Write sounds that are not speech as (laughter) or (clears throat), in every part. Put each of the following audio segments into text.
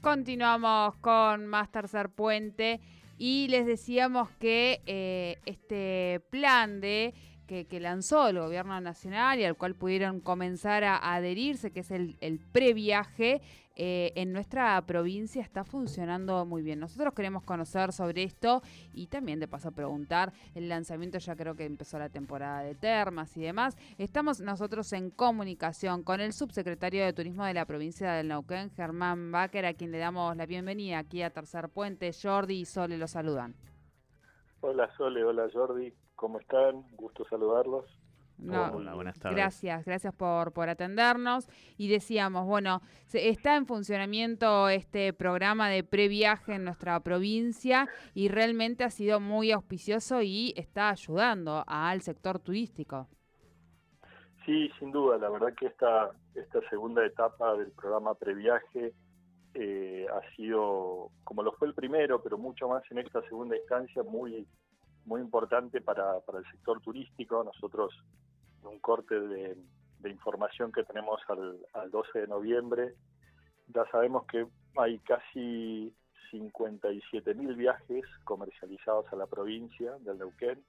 Continuamos con más tercer puente y les decíamos que eh, este plan de que, lanzó el gobierno nacional y al cual pudieron comenzar a, adherirse, que es el, el previaje, eh, en nuestra provincia está funcionando muy bien. Nosotros queremos conocer sobre esto y también de paso preguntar, el lanzamiento ya creo que empezó la temporada de termas y demás. Estamos nosotros en comunicación con el subsecretario de Turismo de la provincia del Neuquén, Germán Baker, a quien le damos la bienvenida aquí a Tercer Puente. Jordi y Sole lo saludan. Hola Sole, hola Jordi. ¿Cómo están? Gusto saludarlos. Hola, buenas tardes. Gracias, gracias por, por atendernos. Y decíamos, bueno, está en funcionamiento este programa de previaje en nuestra provincia y realmente ha sido muy auspicioso y está ayudando al sector turístico. Sí, sin duda. La verdad que esta, esta segunda etapa del programa previaje eh, ha sido, como lo fue el primero, pero mucho más en esta segunda instancia, muy muy importante para, para el sector turístico. Nosotros, un corte de, información que tenemos al, al 12 de noviembre, ya sabemos que hay casi 57 mil viajes comercializados a la provincia del Neuquén.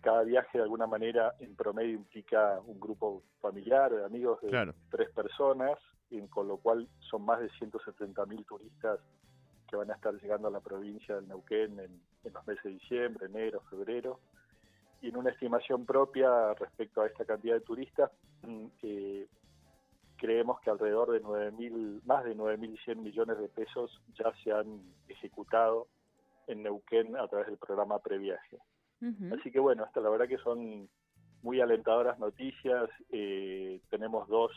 Cada viaje de alguna manera en promedio implica un grupo familiar de amigos de tres personas, con lo cual son más de 170 mil turistas que van a estar llegando a la provincia del Neuquén en, los meses de diciembre, enero, febrero. Y en una estimación propia respecto a esta cantidad de turistas, mm, eh, creemos que alrededor de 9.000, más de 9.100 millones de pesos ya se han ejecutado en Neuquén a través del programa Previaje. Así que bueno, hasta la verdad que son muy alentadoras noticias. Eh, tenemos dos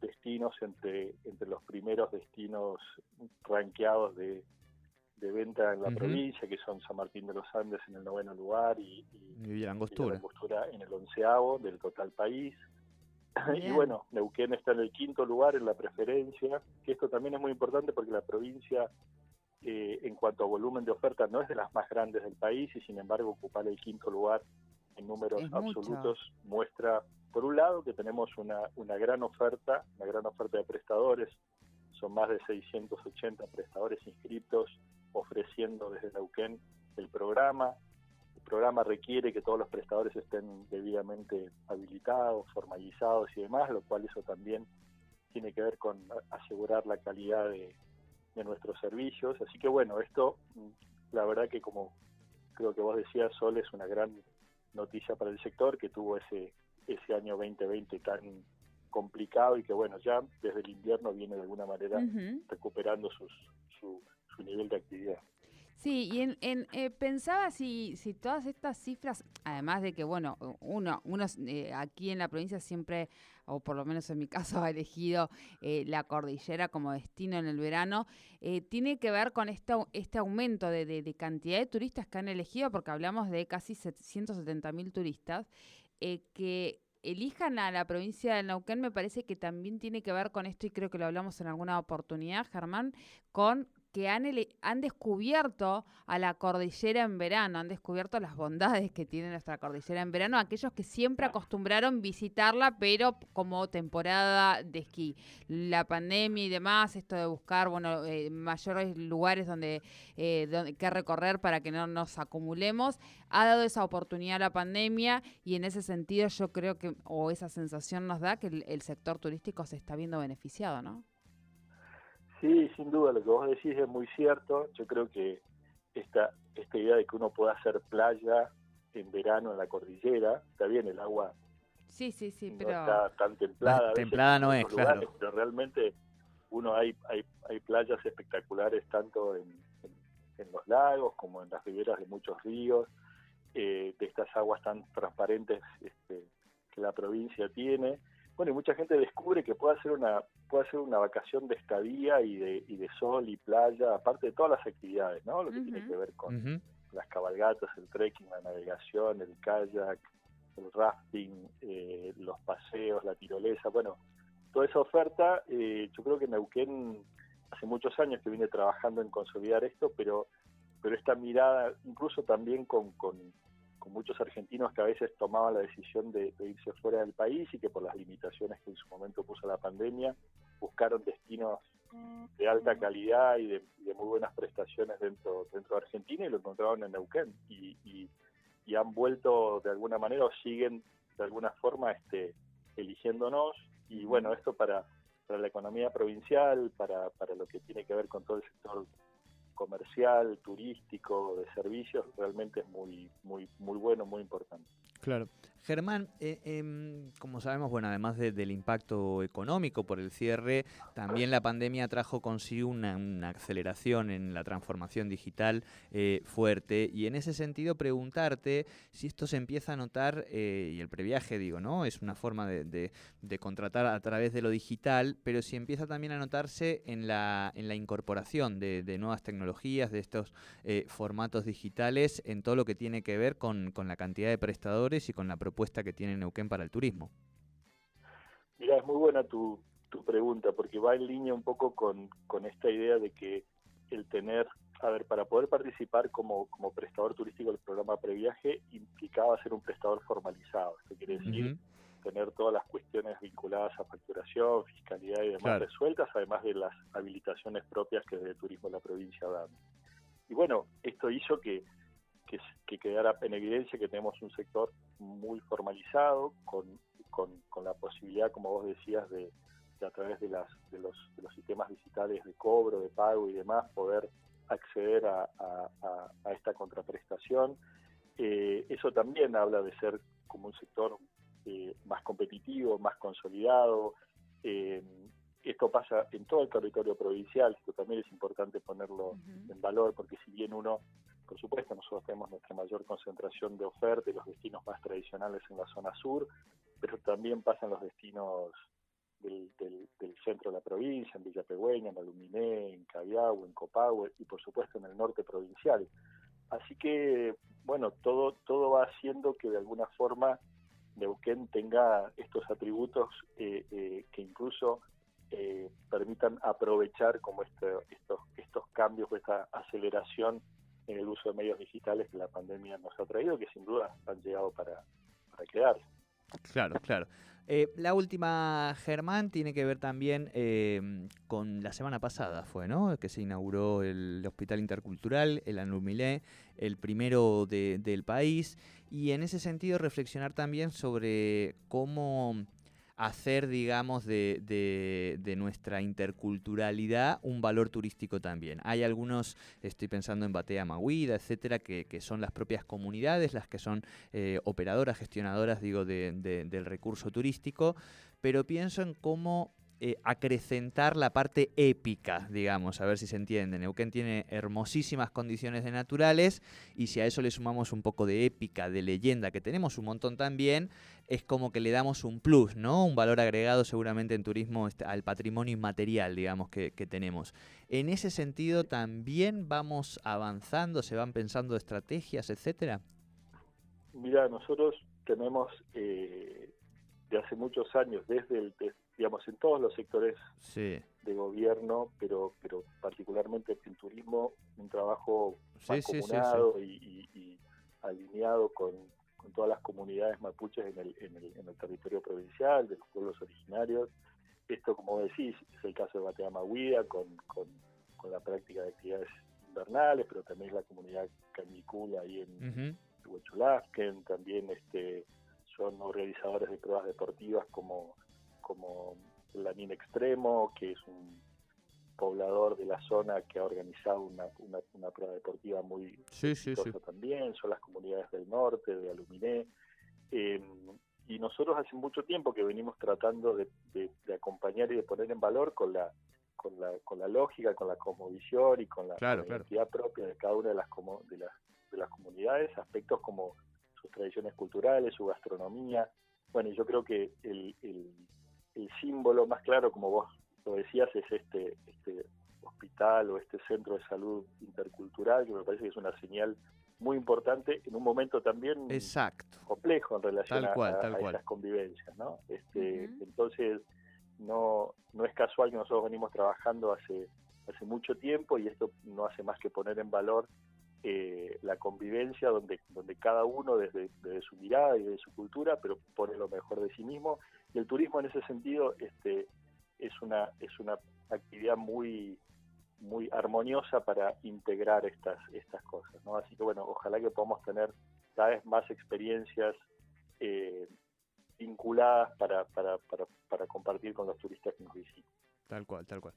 destinos entre, entre los primeros destinos ranqueados de, de venta en la provincia, que son San Martín de los Andes en el noveno lugar y, y, Angostura. en el onceavo del total país. (clears throat) Y bueno, Neuquén está en el quinto lugar en la preferencia, que esto también es muy importante porque la provincia eh, en cuanto a volumen de oferta no es de las más grandes del país y sin embargo ocupar el quinto lugar en números absolutos. Muestra por un lado que tenemos una, una gran oferta, una gran oferta de prestadores, son más de 680 prestadores inscritos ofreciendo desde Neuquén el programa. El programa requiere que todos los prestadores estén debidamente habilitados, formalizados y demás, lo cual eso también tiene que ver con asegurar la calidad de, de nuestros servicios. Así que bueno, esto la verdad que como creo que vos decías, Sol, es una gran noticia para el sector que tuvo ese ese año 2020 tan complicado y que bueno, ya desde el invierno viene de alguna manera recuperando sus, su, su nivel de actividad. Sí, y en, en eh, pensaba si, si todas estas cifras, además de que, bueno, uno, uno eh, aquí en la provincia siempre, o por lo menos en mi (laughs) caso, ha elegido eh, la cordillera como destino en el verano, tiene que ver con este, este aumento de, de, cantidad de turistas que han elegido, porque hablamos de casi 170 mil turistas, que elijan a la provincia de Neuquén me parece que también tiene que ver con esto, y creo que lo hablamos en alguna oportunidad, Germán, con que han, han descubierto a la cordillera en verano, han descubierto las bondades que tiene nuestra cordillera en verano, aquellos que siempre acostumbraron visitarla, pero como temporada de esquí. La pandemia y demás, esto de buscar bueno eh, mayores lugares donde, eh, donde que recorrer para que no nos acumulemos, ha dado esa oportunidad a la pandemia y en ese sentido yo creo que, o esa sensación nos da que el, el sector turístico se está viendo beneficiado, ¿no? Sí, sin duda, lo que vos decís es muy cierto. Yo creo que esta, esta idea de que uno pueda hacer playa en verano en la cordillera, está bien, el agua sí, sí, sí, no está tan templada. templada no es, claro. Pero realmente uno hay, hay, hay playas espectaculares tanto en, en, los lagos como en las riberas de muchos ríos. de estas aguas tan transparentes este, que la provincia tiene. Bueno, y mucha gente descubre que puede hacer una puede hacer una vacación de estadía y de, y de sol y playa, aparte de todas las actividades, ¿no? Lo que tiene que ver con las cabalgatas, el trekking, la navegación, el kayak, el rafting, eh, los paseos, la tirolesa, bueno, toda esa oferta, eh, yo creo que Neuquén hace muchos años que viene trabajando en consolidar esto, pero, pero esta mirada, incluso también con, con, muchos argentinos que a veces tomaban la decisión de, irse fuera del país y que por las limitaciones que en su momento puso la pandemia, buscaron destinos de alta calidad y de, muy buenas prestaciones dentro, dentro de Argentina y lo encontraron en Neuquén. Y, y, y han vuelto de alguna manera o siguen de alguna forma este, eligiéndonos. Y bueno, esto para, para la economía provincial, para, para lo que tiene que ver con todo el sector comercial, turístico, de servicios, realmente es muy, muy, muy bueno, muy importante. Claro. Germán, eh, em, como sabemos, bueno, además del impacto económico por el cierre, también la pandemia trajo consigo una, aceleración en la transformación digital eh, fuerte. Y en ese sentido, preguntarte si esto se empieza a notar, eh, y el previaje, digo, ¿no? Es una forma de, contratar a través de lo digital, pero si empieza también a notarse en la, incorporación de, nuevas tecnologías, de estos formatos digitales, en todo lo que tiene que ver con la cantidad de prestadores y con la propuesta que tiene Neuquén para el turismo? Mira, es muy buena tu, tu pregunta, porque va en línea un poco con, con esta idea de que el tener, a ver, para poder participar como, como prestador turístico del programa Previaje implicaba ser un prestador formalizado. Esto quiere decir tener todas las cuestiones vinculadas a facturación, fiscalidad y demás resueltas, además de las habilitaciones propias que desde Turismo de la provincia dan. Y bueno, esto hizo que que, quedara en evidencia que tenemos un sector muy formalizado, con, con, la posibilidad, como vos decías, de, a través de, las, de, los, de los sistemas digitales de cobro, de pago y demás, poder acceder a, a, esta contraprestación. Eh, eso también habla de ser como un sector eh, más competitivo, más consolidado. Eh, esto pasa en todo el territorio provincial, esto también es importante ponerlo en valor, porque si bien uno por supuesto, nosotros tenemos nuestra mayor concentración de oferta y los destinos más tradicionales en la zona sur, pero también pasan los destinos del, centro de la provincia, en Villa Pegüeña, en Aluminé, en Cabiau, en Copahue y por supuesto en el norte provincial. Así que, bueno, todo, todo va haciendo que de alguna forma Neuquén tenga estos atributos eh, eh, que incluso eh, permitan aprovechar como este, estos, estos cambios, esta aceleración en el uso de medios digitales que la pandemia nos ha traído, que sin duda han llegado para, para. Claro, claro. Eh, la última, Germán, tiene que ver también eh, con la semana pasada, fue, ¿no? Que se inauguró el Hospital Intercultural, el Anumilé, el primero del país, y en ese sentido reflexionar también sobre cómo hacer, digamos, de, de, nuestra interculturalidad un valor turístico también. Hay algunos, estoy pensando en Batea Maguida, etcétera, que, que son las propias comunidades las que son eh, operadoras, gestionadoras, digo, del recurso turístico, pero pienso en cómo eh, acrecentar la parte épica, digamos, a ver si se entiende. Neuquén tiene hermosísimas condiciones de naturales y si a eso le sumamos un poco de épica, de leyenda, que tenemos un montón también, es como que le damos un plus, ¿no? Un valor agregado seguramente en turismo este, al patrimonio inmaterial, digamos, que, tenemos. En ese sentido, también vamos avanzando, se van pensando estrategias, etcétera. Mira, nosotros tenemos eh, de hace muchos años, desde el, digamos, en todos los sectores de gobierno, pero pero particularmente en turismo, un trabajo sí, y, alineado con, todas las comunidades mapuches en el, en, el, en el territorio provincial, de los pueblos originarios. Esto, como decís, es el caso de Bateama Huida, con, con, la práctica de actividades invernales, pero también la comunidad canicula ahí en uh también este son organizadores de pruebas deportivas como como Lanín Extremo, que es un poblador de la zona que ha organizado una, una, prueba deportiva muy sí, también, son las comunidades del norte, de Aluminé. Eh, y nosotros hace mucho tiempo que venimos tratando de, acompañar y de poner en valor con la con la, con la lógica, con la cosmovisión y con la, identidad propia de cada una de las, de las, de las comunidades, aspectos como sus tradiciones culturales, su gastronomía. Bueno, yo creo que el, el, el símbolo más claro, como vos lo decías, es este, este hospital o este centro de salud intercultural, que me parece que es una señal muy importante en un momento también Exacto. complejo en relación a, esas convivencias, ¿no? Este, Entonces, no, no es casual que nosotros venimos trabajando hace, hace mucho tiempo y esto no hace más que poner en valor eh, la convivencia donde, donde cada uno desde, desde su mirada y desde su cultura, pero pone lo mejor de sí mismo. Y el turismo en ese sentido este, es, una, es una actividad muy muy armoniosa para integrar estas estas cosas no así que bueno ojalá que podamos tener cada vez más experiencias eh, vinculadas para, para, para, para, compartir con los turistas que nos visitan. Tal cual tal cual.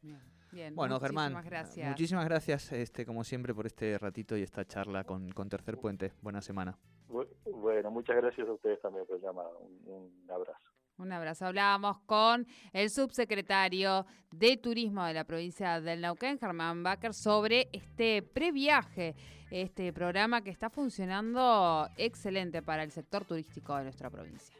Bien, bueno Germán gracias. muchísimas gracias este como siempre por este ratito y esta charla con, con Tercer Puente. Buena semana. Bueno muchas gracias a ustedes también por el llamado. Un abrazo un abrazo. Hablábamos con el subsecretario de Turismo de la provincia del Neuquén, Germán Baker, sobre este previaje, este programa que está funcionando excelente para el sector turístico de nuestra provincia.